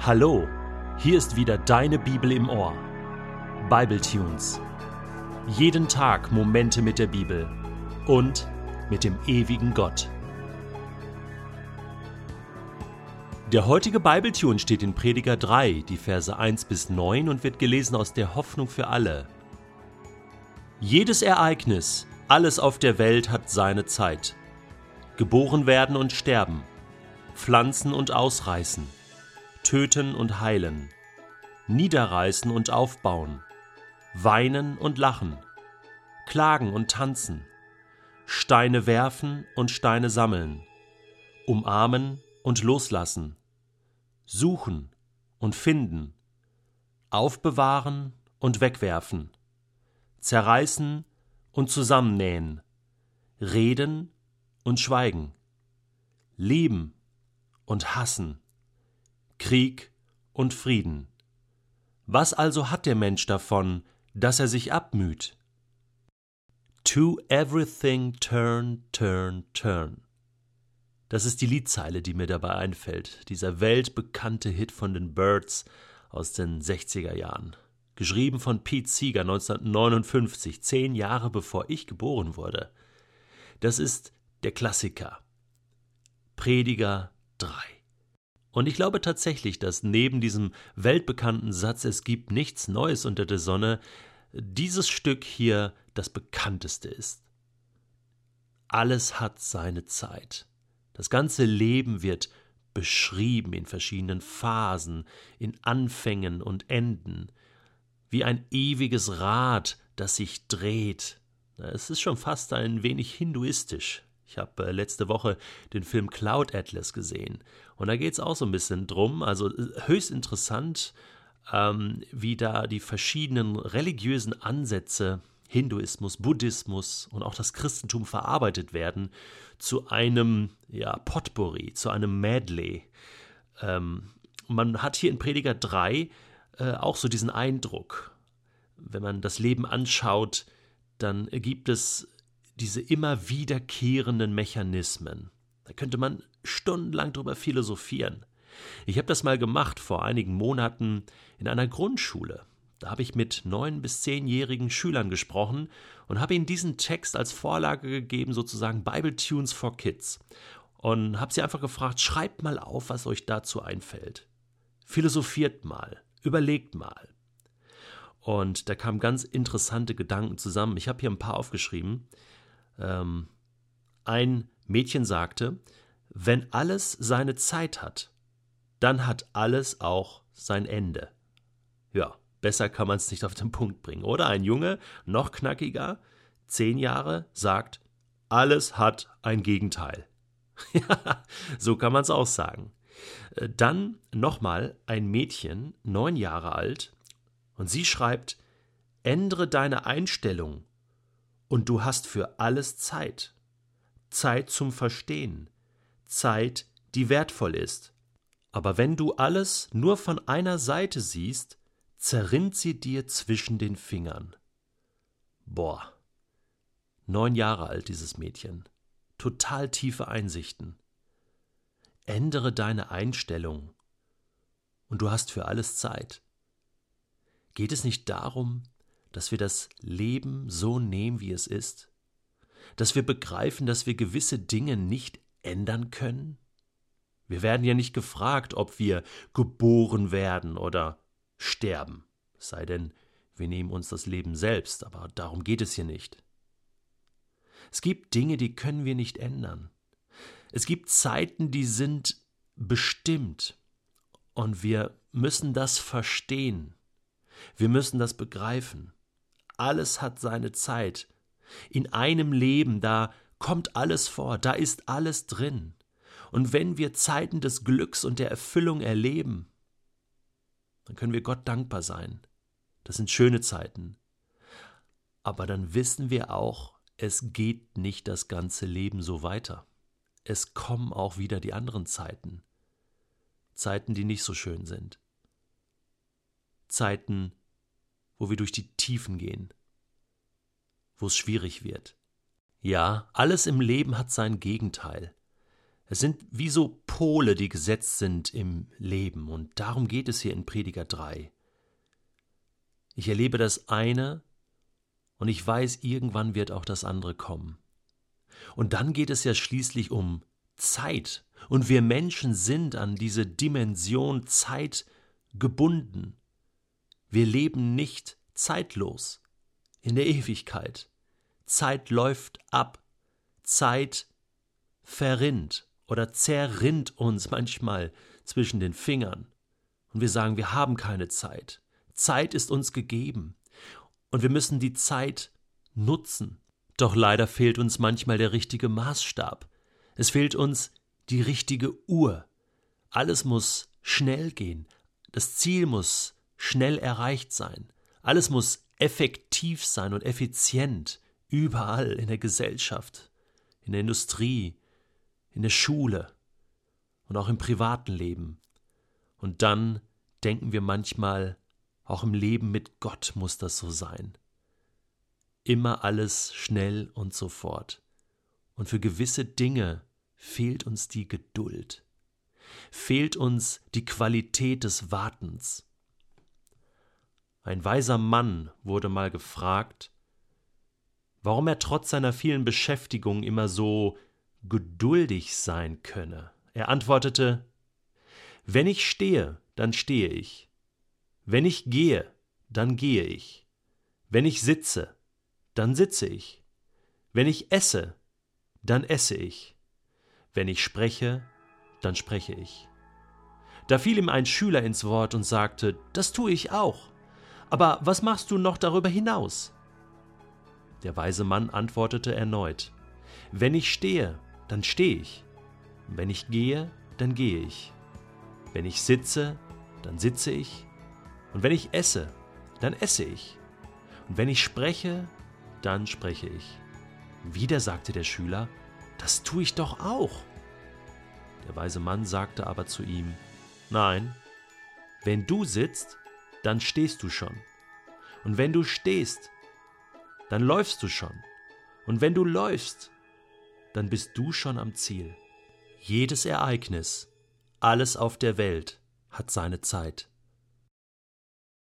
Hallo, hier ist wieder deine Bibel im Ohr. Bible Tunes. Jeden Tag Momente mit der Bibel und mit dem ewigen Gott. Der heutige Bibletune steht in Prediger 3, die Verse 1 bis 9 und wird gelesen aus der Hoffnung für alle. Jedes Ereignis, alles auf der Welt hat seine Zeit. Geboren werden und sterben, pflanzen und ausreißen töten und heilen, niederreißen und aufbauen, weinen und lachen, klagen und tanzen, Steine werfen und Steine sammeln, umarmen und loslassen, suchen und finden, aufbewahren und wegwerfen, zerreißen und zusammennähen, reden und schweigen, lieben und hassen, Krieg und Frieden. Was also hat der Mensch davon, dass er sich abmüht? To everything turn, turn, turn. Das ist die Liedzeile, die mir dabei einfällt, dieser weltbekannte Hit von den Birds aus den 60er Jahren. Geschrieben von Pete Seeger 1959, zehn Jahre bevor ich geboren wurde. Das ist der Klassiker. Prediger 3. Und ich glaube tatsächlich, dass neben diesem weltbekannten Satz Es gibt nichts Neues unter der Sonne, dieses Stück hier das bekannteste ist. Alles hat seine Zeit. Das ganze Leben wird beschrieben in verschiedenen Phasen, in Anfängen und Enden, wie ein ewiges Rad, das sich dreht. Es ist schon fast ein wenig hinduistisch. Ich habe äh, letzte Woche den Film Cloud Atlas gesehen und da geht es auch so ein bisschen drum. Also äh, höchst interessant, ähm, wie da die verschiedenen religiösen Ansätze Hinduismus, Buddhismus und auch das Christentum verarbeitet werden zu einem ja, Potpourri, zu einem Medley. Ähm, man hat hier in Prediger 3 äh, auch so diesen Eindruck, wenn man das Leben anschaut, dann gibt es diese immer wiederkehrenden Mechanismen. Da könnte man stundenlang drüber philosophieren. Ich habe das mal gemacht vor einigen Monaten in einer Grundschule. Da habe ich mit neun bis zehnjährigen Schülern gesprochen und habe ihnen diesen Text als Vorlage gegeben, sozusagen Bible Tunes for Kids. Und habe sie einfach gefragt, schreibt mal auf, was euch dazu einfällt. Philosophiert mal, überlegt mal. Und da kamen ganz interessante Gedanken zusammen. Ich habe hier ein paar aufgeschrieben ähm, ein Mädchen sagte, wenn alles seine Zeit hat, dann hat alles auch sein Ende. Ja, besser kann man es nicht auf den Punkt bringen. Oder ein Junge, noch knackiger, zehn Jahre, sagt, alles hat ein Gegenteil. Ja, so kann man es auch sagen. Äh, dann nochmal ein Mädchen, neun Jahre alt, und sie schreibt, ändere deine Einstellung und du hast für alles Zeit. Zeit zum Verstehen. Zeit, die wertvoll ist. Aber wenn du alles nur von einer Seite siehst, zerrinnt sie dir zwischen den Fingern. Boah. Neun Jahre alt dieses Mädchen. Total tiefe Einsichten. Ändere deine Einstellung. Und du hast für alles Zeit. Geht es nicht darum, dass wir das Leben so nehmen, wie es ist? Dass wir begreifen, dass wir gewisse Dinge nicht ändern können? Wir werden ja nicht gefragt, ob wir geboren werden oder sterben, es sei denn, wir nehmen uns das Leben selbst, aber darum geht es hier nicht. Es gibt Dinge, die können wir nicht ändern. Es gibt Zeiten, die sind bestimmt, und wir müssen das verstehen. Wir müssen das begreifen. Alles hat seine Zeit. In einem Leben, da kommt alles vor, da ist alles drin. Und wenn wir Zeiten des Glücks und der Erfüllung erleben, dann können wir Gott dankbar sein. Das sind schöne Zeiten. Aber dann wissen wir auch, es geht nicht das ganze Leben so weiter. Es kommen auch wieder die anderen Zeiten. Zeiten, die nicht so schön sind. Zeiten, wo wir durch die Tiefen gehen, wo es schwierig wird. Ja, alles im Leben hat sein Gegenteil. Es sind wie so Pole, die gesetzt sind im Leben, und darum geht es hier in Prediger 3. Ich erlebe das eine, und ich weiß, irgendwann wird auch das andere kommen. Und dann geht es ja schließlich um Zeit, und wir Menschen sind an diese Dimension Zeit gebunden. Wir leben nicht zeitlos in der Ewigkeit. Zeit läuft ab, Zeit verrinnt oder zerrinnt uns manchmal zwischen den Fingern. Und wir sagen, wir haben keine Zeit. Zeit ist uns gegeben. Und wir müssen die Zeit nutzen. Doch leider fehlt uns manchmal der richtige Maßstab. Es fehlt uns die richtige Uhr. Alles muss schnell gehen. Das Ziel muss schnell erreicht sein. Alles muss effektiv sein und effizient. Überall in der Gesellschaft, in der Industrie, in der Schule und auch im privaten Leben. Und dann denken wir manchmal, auch im Leben mit Gott muss das so sein. Immer alles schnell und sofort. Und für gewisse Dinge fehlt uns die Geduld, fehlt uns die Qualität des Wartens. Ein weiser Mann wurde mal gefragt, warum er trotz seiner vielen Beschäftigung immer so geduldig sein könne. Er antwortete Wenn ich stehe, dann stehe ich. Wenn ich gehe, dann gehe ich. Wenn ich sitze, dann sitze ich. Wenn ich esse, dann esse ich. Wenn ich spreche, dann spreche ich. Da fiel ihm ein Schüler ins Wort und sagte, das tue ich auch. Aber was machst du noch darüber hinaus? Der weise Mann antwortete erneut, Wenn ich stehe, dann stehe ich. Wenn ich gehe, dann gehe ich. Wenn ich sitze, dann sitze ich. Und wenn ich esse, dann esse ich. Und wenn ich spreche, dann spreche ich. Wieder sagte der Schüler, das tue ich doch auch. Der weise Mann sagte aber zu ihm, Nein, wenn du sitzt, dann stehst du schon. Und wenn du stehst, dann läufst du schon. Und wenn du läufst, dann bist du schon am Ziel. Jedes Ereignis, alles auf der Welt hat seine Zeit.